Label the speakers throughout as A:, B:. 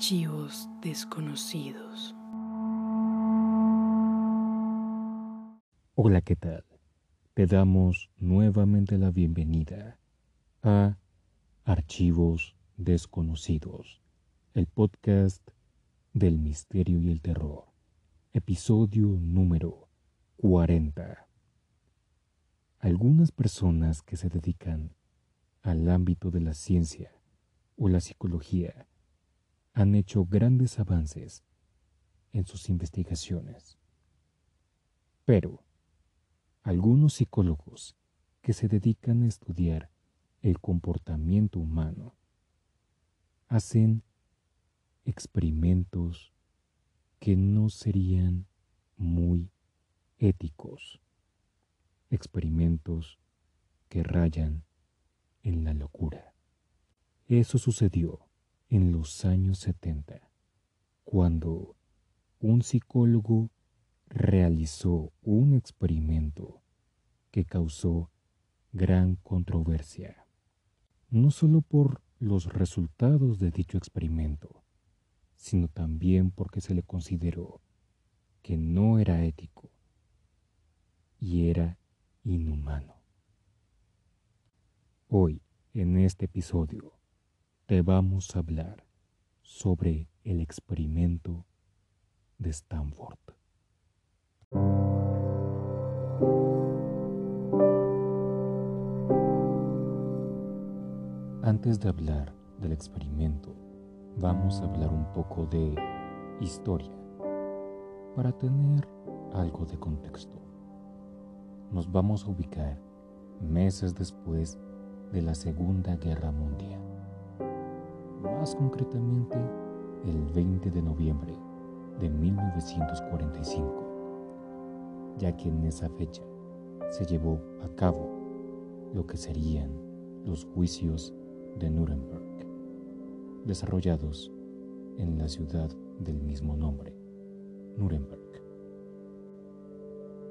A: Archivos desconocidos.
B: Hola, ¿qué tal? Te damos nuevamente la bienvenida a Archivos desconocidos, el podcast del misterio y el terror, episodio número 40. Algunas personas que se dedican al ámbito de la ciencia o la psicología han hecho grandes avances en sus investigaciones. Pero algunos psicólogos que se dedican a estudiar el comportamiento humano hacen experimentos que no serían muy éticos, experimentos que rayan en la locura. Eso sucedió en los años 70, cuando un psicólogo realizó un experimento que causó gran controversia, no solo por los resultados de dicho experimento, sino también porque se le consideró que no era ético y era inhumano. Hoy, en este episodio, te vamos a hablar sobre el experimento de Stanford. Antes de hablar del experimento, vamos a hablar un poco de historia para tener algo de contexto. Nos vamos a ubicar meses después de la Segunda Guerra Mundial más concretamente el 20 de noviembre de 1945, ya que en esa fecha se llevó a cabo lo que serían los juicios de Nuremberg, desarrollados en la ciudad del mismo nombre, Nuremberg,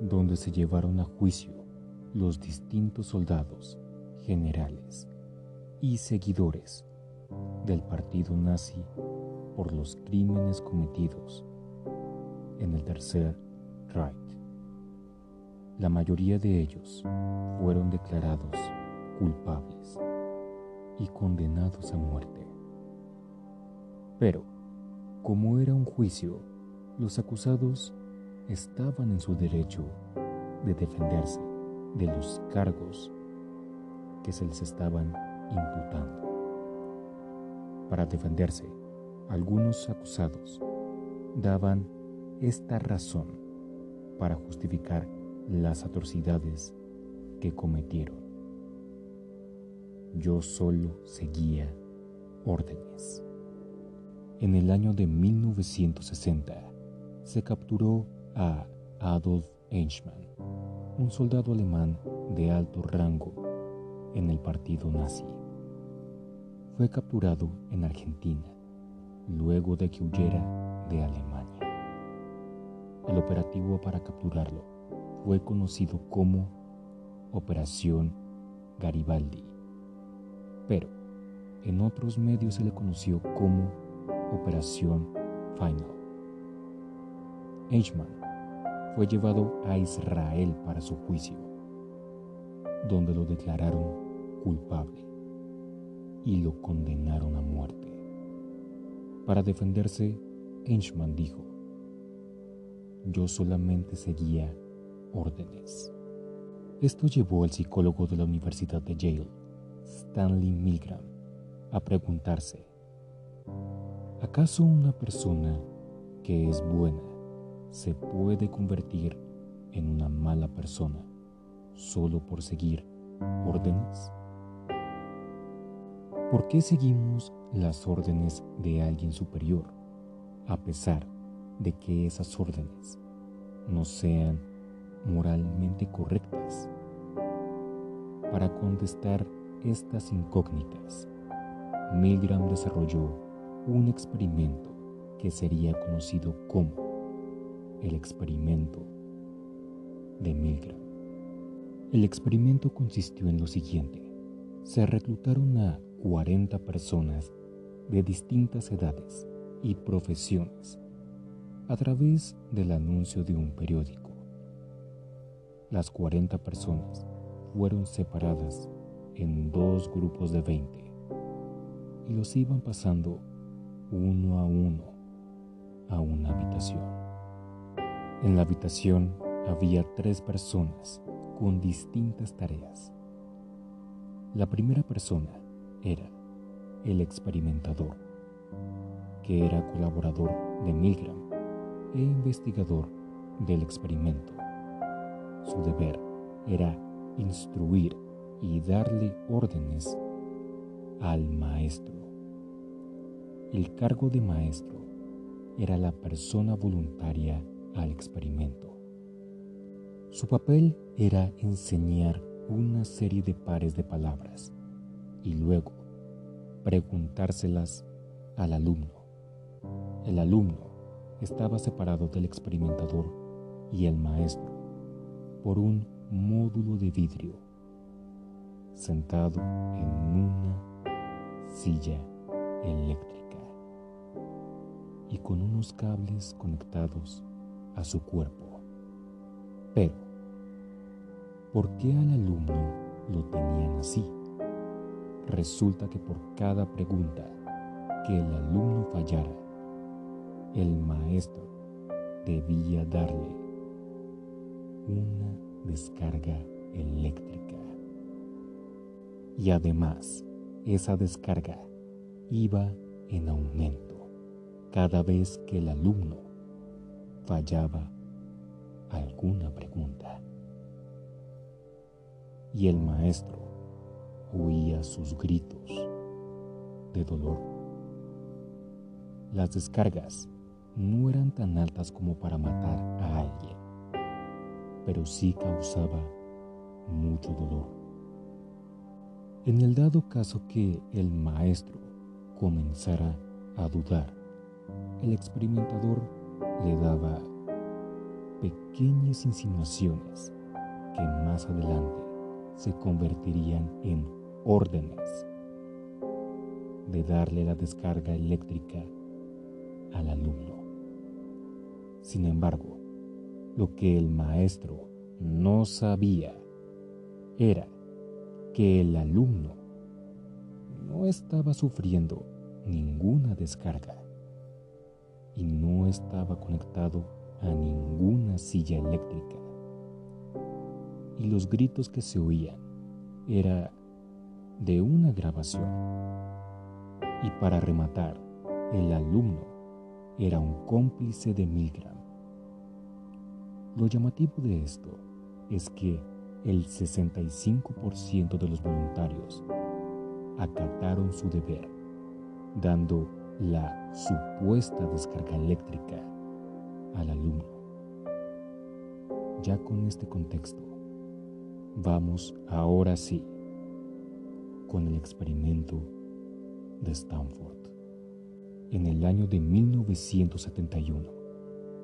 B: donde se llevaron a juicio los distintos soldados, generales y seguidores del partido nazi por los crímenes cometidos en el Tercer Reich. La mayoría de ellos fueron declarados culpables y condenados a muerte. Pero, como era un juicio, los acusados estaban en su derecho de defenderse de los cargos que se les estaban imputando. Para defenderse, algunos acusados daban esta razón para justificar las atrocidades que cometieron. Yo solo seguía órdenes. En el año de 1960 se capturó a Adolf Eichmann, un soldado alemán de alto rango en el partido nazi fue capturado en Argentina luego de que huyera de Alemania. El operativo para capturarlo fue conocido como Operación Garibaldi, pero en otros medios se le conoció como Operación Final. Eichmann fue llevado a Israel para su juicio, donde lo declararon culpable y lo condenaron a muerte. Para defenderse, Eichmann dijo, yo solamente seguía órdenes. Esto llevó al psicólogo de la Universidad de Yale, Stanley Milgram, a preguntarse, ¿acaso una persona que es buena se puede convertir en una mala persona solo por seguir órdenes? ¿Por qué seguimos las órdenes de alguien superior a pesar de que esas órdenes no sean moralmente correctas? Para contestar estas incógnitas, Milgram desarrolló un experimento que sería conocido como el experimento de Milgram. El experimento consistió en lo siguiente. Se reclutaron a 40 personas de distintas edades y profesiones a través del anuncio de un periódico. Las 40 personas fueron separadas en dos grupos de 20 y los iban pasando uno a uno a una habitación. En la habitación había tres personas con distintas tareas. La primera persona era el experimentador, que era colaborador de Milgram e investigador del experimento. Su deber era instruir y darle órdenes al maestro. El cargo de maestro era la persona voluntaria al experimento. Su papel era enseñar una serie de pares de palabras y luego preguntárselas al alumno. El alumno estaba separado del experimentador y el maestro por un módulo de vidrio, sentado en una silla eléctrica y con unos cables conectados a su cuerpo. Pero, ¿por qué al alumno lo tenían así? Resulta que por cada pregunta que el alumno fallara, el maestro debía darle una descarga eléctrica. Y además, esa descarga iba en aumento cada vez que el alumno fallaba alguna pregunta. Y el maestro oía sus gritos de dolor. Las descargas no eran tan altas como para matar a alguien, pero sí causaba mucho dolor. En el dado caso que el maestro comenzara a dudar, el experimentador le daba pequeñas insinuaciones que más adelante se convertirían en órdenes de darle la descarga eléctrica al alumno. Sin embargo, lo que el maestro no sabía era que el alumno no estaba sufriendo ninguna descarga y no estaba conectado a ninguna silla eléctrica. Y los gritos que se oían era de una grabación. Y para rematar, el alumno era un cómplice de Milgram. Lo llamativo de esto es que el 65% de los voluntarios acataron su deber, dando la supuesta descarga eléctrica al alumno. Ya con este contexto, vamos ahora sí con el experimento de Stanford. En el año de 1971,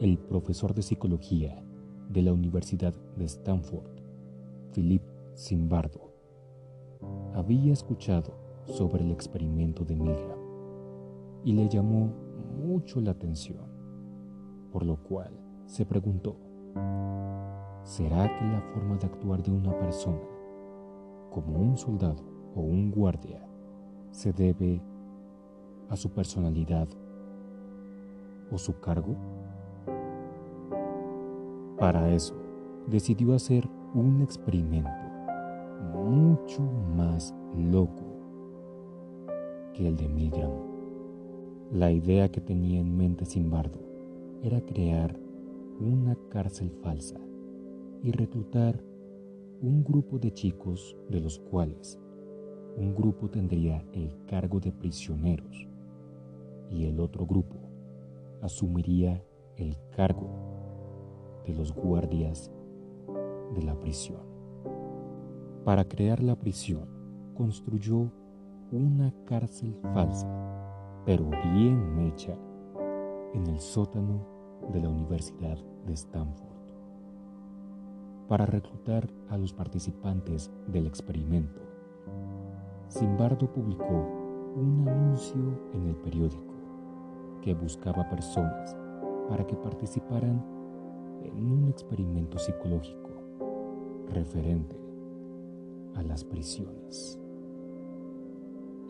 B: el profesor de psicología de la Universidad de Stanford, Philip Zimbardo, había escuchado sobre el experimento de Milgram y le llamó mucho la atención, por lo cual se preguntó, ¿será que la forma de actuar de una persona, como un soldado o un guardia, se debe a su personalidad o su cargo? Para eso, decidió hacer un experimento mucho más loco que el de Milgram. La idea que tenía en mente Simbardo era crear una cárcel falsa y reclutar un grupo de chicos de los cuales un grupo tendría el cargo de prisioneros y el otro grupo asumiría el cargo de los guardias de la prisión. Para crear la prisión, construyó una cárcel falsa, pero bien hecha, en el sótano de la Universidad de Stanford. Para reclutar a los participantes del experimento, Simbardo publicó un anuncio en el periódico que buscaba personas para que participaran en un experimento psicológico referente a las prisiones.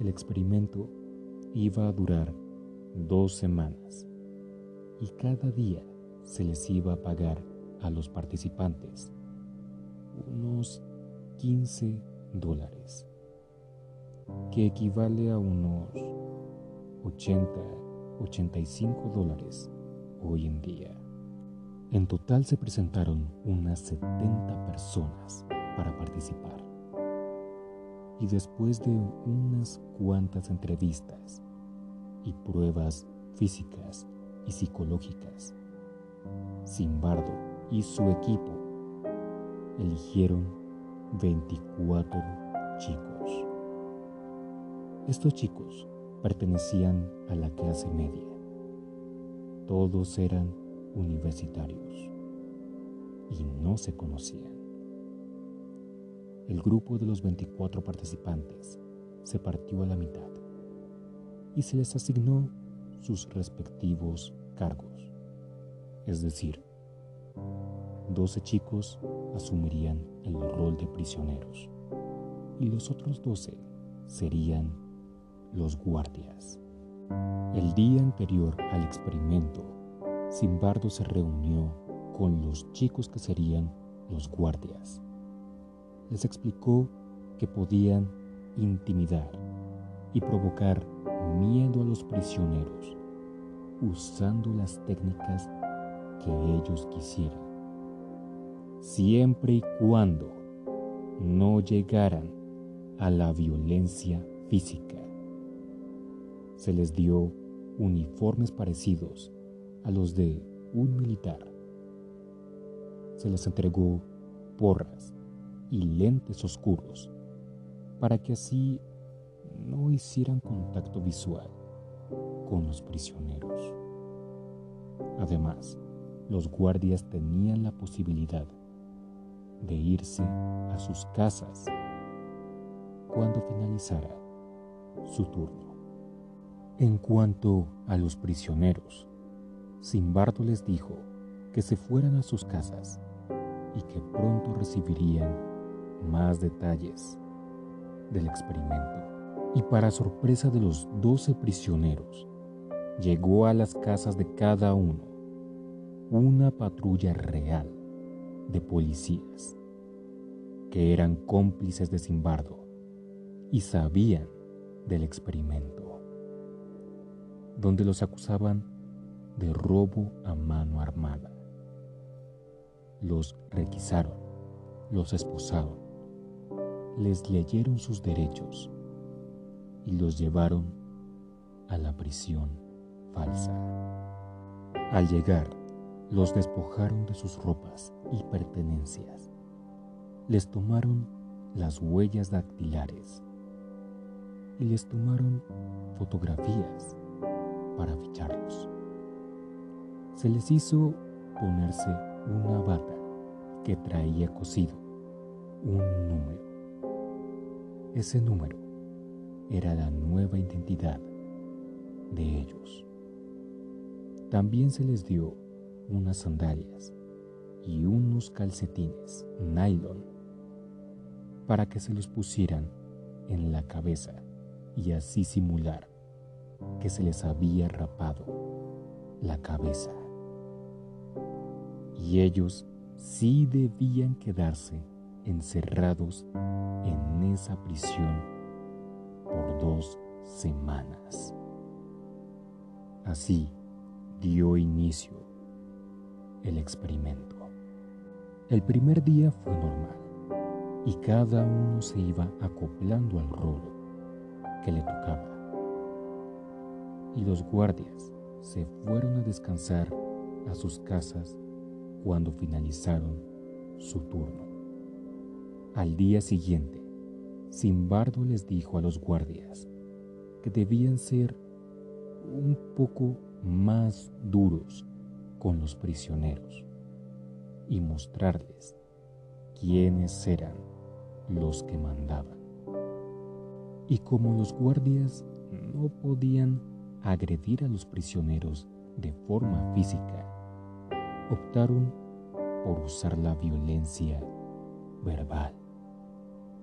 B: El experimento iba a durar dos semanas y cada día se les iba a pagar a los participantes unos 15 dólares, que equivale a unos 80, 85 dólares hoy en día. En total se presentaron unas 70 personas para participar. Y después de unas cuantas entrevistas y pruebas físicas y psicológicas, Simbardo y su equipo eligieron 24 chicos. Estos chicos pertenecían a la clase media. Todos eran universitarios y no se conocían. El grupo de los 24 participantes se partió a la mitad y se les asignó sus respectivos cargos. Es decir, 12 chicos asumirían el rol de prisioneros y los otros 12 serían los guardias. El día anterior al experimento, Simbardo se reunió con los chicos que serían los guardias. Les explicó que podían intimidar y provocar miedo a los prisioneros usando las técnicas que ellos quisieran, siempre y cuando no llegaran a la violencia física. Se les dio uniformes parecidos a los de un militar. Se les entregó porras y lentes oscuros para que así no hicieran contacto visual con los prisioneros. Además, los guardias tenían la posibilidad de irse a sus casas cuando finalizara su turno. En cuanto a los prisioneros, Simbardo les dijo que se fueran a sus casas y que pronto recibirían más detalles del experimento. Y para sorpresa de los doce prisioneros, llegó a las casas de cada uno una patrulla real de policías que eran cómplices de Simbardo y sabían del experimento, donde los acusaban de robo a mano armada. Los requisaron, los esposaron, les leyeron sus derechos y los llevaron a la prisión falsa. Al llegar, los despojaron de sus ropas y pertenencias. Les tomaron las huellas dactilares y les tomaron fotografías para ficharlos. Se les hizo ponerse una bata que traía cosido un número. Ese número era la nueva identidad de ellos. También se les dio unas sandalias y unos calcetines nylon para que se los pusieran en la cabeza y así simular que se les había rapado la cabeza. Y ellos sí debían quedarse encerrados en esa prisión por dos semanas. Así dio inicio el experimento. El primer día fue normal y cada uno se iba acoplando al rol que le tocaba. Y los guardias se fueron a descansar a sus casas cuando finalizaron su turno. Al día siguiente, Simbardo les dijo a los guardias que debían ser un poco más duros con los prisioneros y mostrarles quiénes eran los que mandaban. Y como los guardias no podían agredir a los prisioneros de forma física, optaron por usar la violencia verbal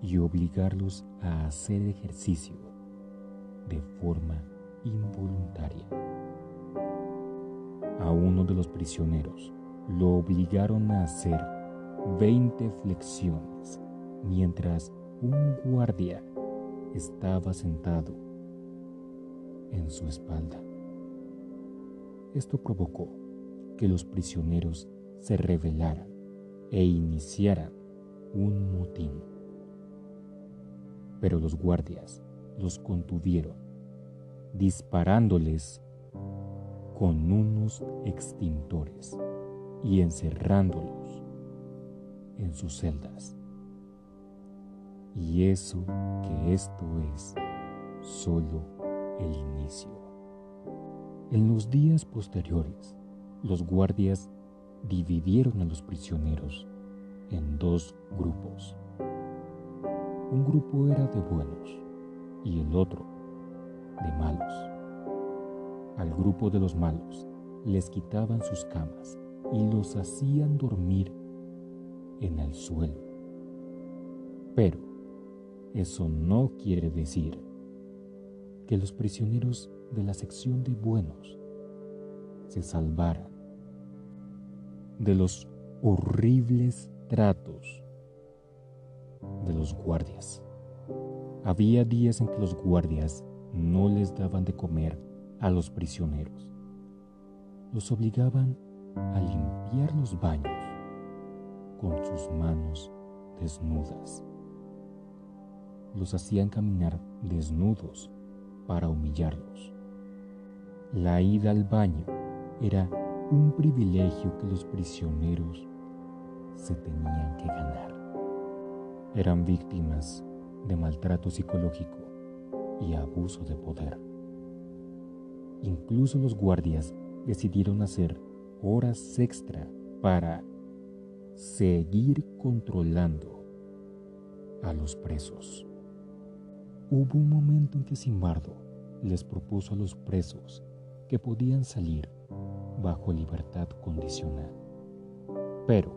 B: y obligarlos a hacer ejercicio de forma involuntaria. A uno de los prisioneros lo obligaron a hacer 20 flexiones mientras un guardia estaba sentado en su espalda. Esto provocó que los prisioneros se rebelaran e iniciaran un motín. Pero los guardias los contuvieron, disparándoles con unos extintores y encerrándolos en sus celdas. Y eso que esto es solo el inicio. En los días posteriores, los guardias dividieron a los prisioneros en dos grupos. Un grupo era de buenos y el otro de malos. Al grupo de los malos les quitaban sus camas y los hacían dormir en el suelo. Pero eso no quiere decir que los prisioneros de la sección de buenos se salvaran de los horribles tratos de los guardias. Había días en que los guardias no les daban de comer a los prisioneros. Los obligaban a limpiar los baños con sus manos desnudas. Los hacían caminar desnudos para humillarlos. La ida al baño era un privilegio que los prisioneros se tenían que ganar. Eran víctimas de maltrato psicológico y abuso de poder. Incluso los guardias decidieron hacer horas extra para seguir controlando a los presos. Hubo un momento en que Simbardo les propuso a los presos que podían salir bajo libertad condicional, pero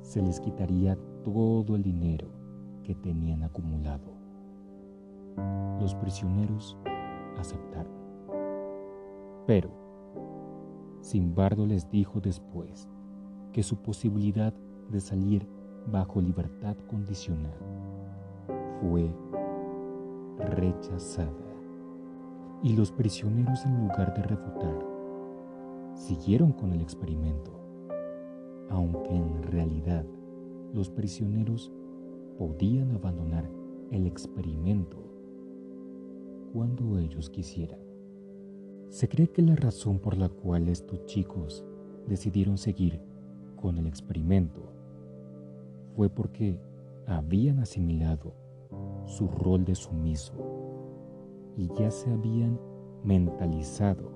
B: se les quitaría todo el dinero que tenían acumulado. Los prisioneros aceptaron. Pero Simbardo les dijo después que su posibilidad de salir bajo libertad condicional fue rechazada. Y los prisioneros en lugar de refutar siguieron con el experimento, aunque en realidad los prisioneros podían abandonar el experimento cuando ellos quisieran. Se cree que la razón por la cual estos chicos decidieron seguir con el experimento fue porque habían asimilado su rol de sumiso y ya se habían mentalizado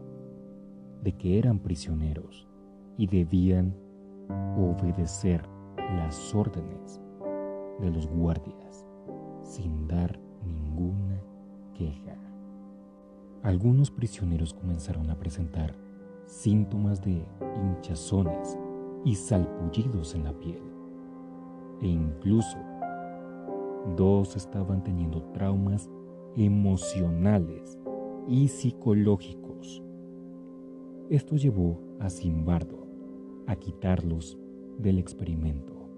B: de que eran prisioneros y debían obedecer las órdenes de los guardias sin dar ninguna queja. Algunos prisioneros comenzaron a presentar síntomas de hinchazones y salpullidos en la piel e incluso dos estaban teniendo traumas emocionales y psicológicos esto llevó a Simbardo a quitarlos del experimento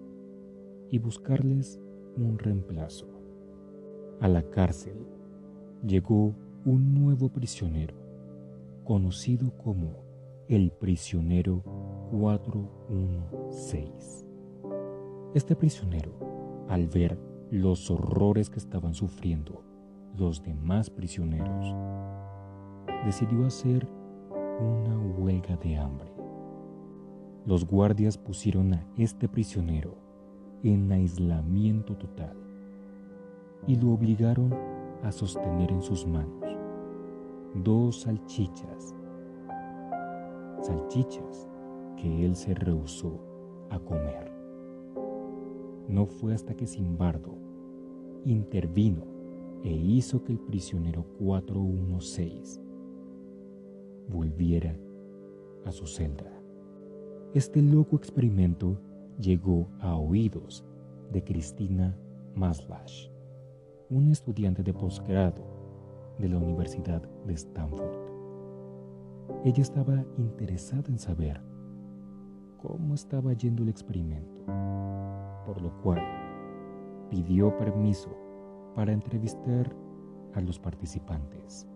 B: y buscarles un reemplazo. A la cárcel llegó un nuevo prisionero, conocido como el prisionero 416. Este prisionero, al ver los horrores que estaban sufriendo los demás prisioneros, decidió hacer una huelga de hambre. Los guardias pusieron a este prisionero en aislamiento total y lo obligaron a sostener en sus manos dos salchichas, salchichas que él se rehusó a comer. No fue hasta que Simbardo intervino e hizo que el prisionero 416 volviera a su celda. Este loco experimento llegó a oídos de Cristina Maslash, una estudiante de posgrado de la Universidad de Stanford. Ella estaba interesada en saber cómo estaba yendo el experimento, por lo cual pidió permiso para entrevistar a los participantes.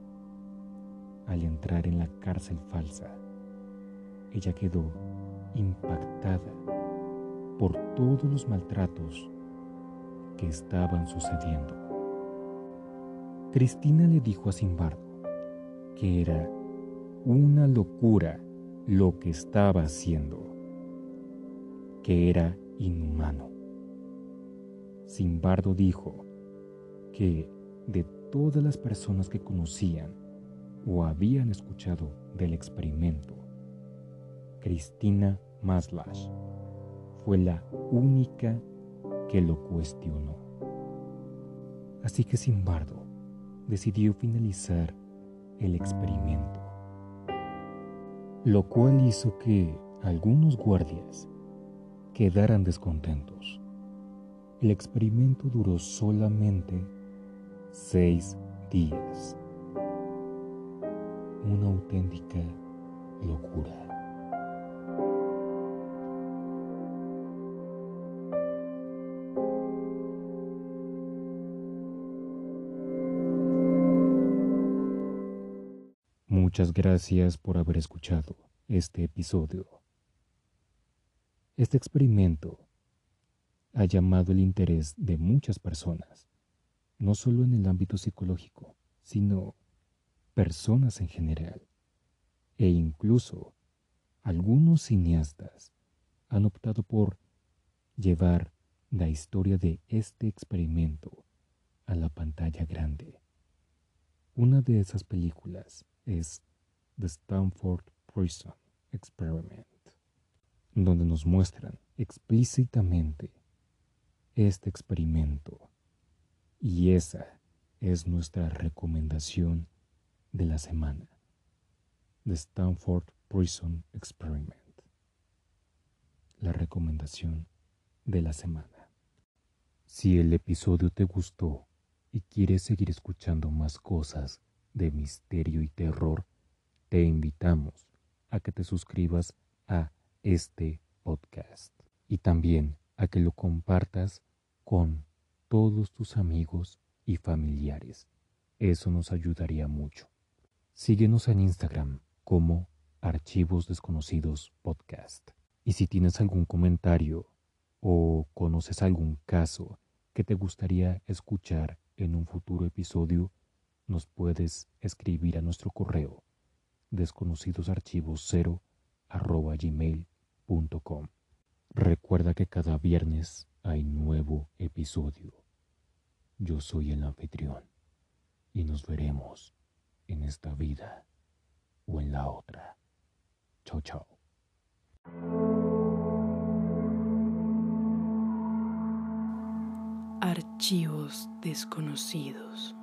B: Al entrar en la cárcel falsa, ella quedó impactada por todos los maltratos que estaban sucediendo. Cristina le dijo a Simbardo que era una locura lo que estaba haciendo, que era inhumano. Simbardo dijo que de todas las personas que conocían o habían escuchado del experimento, Cristina Maslash fue la única que lo cuestionó. Así que Simbardo decidió finalizar el experimento, lo cual hizo que algunos guardias quedaran descontentos. El experimento duró solamente seis días. Una auténtica locura. Muchas gracias por haber escuchado este episodio. Este experimento ha llamado el interés de muchas personas, no solo en el ámbito psicológico, sino personas en general. E incluso algunos cineastas han optado por llevar la historia de este experimento a la pantalla grande. Una de esas películas es The Stanford Prison Experiment, donde nos muestran explícitamente este experimento y esa es nuestra recomendación de la semana. The Stanford Prison Experiment. La recomendación de la semana. Si el episodio te gustó y quieres seguir escuchando más cosas de misterio y terror, te invitamos a que te suscribas a este podcast y también a que lo compartas con todos tus amigos y familiares. Eso nos ayudaría mucho. Síguenos en Instagram como Archivos Desconocidos Podcast. Y si tienes algún comentario o conoces algún caso que te gustaría escuchar en un futuro episodio, nos puedes escribir a nuestro correo desconocidosarchivos0 gmail.com. Recuerda que cada viernes hay nuevo episodio. Yo soy el anfitrión y nos veremos en esta vida o en la otra. Chao, chao.
A: Archivos desconocidos.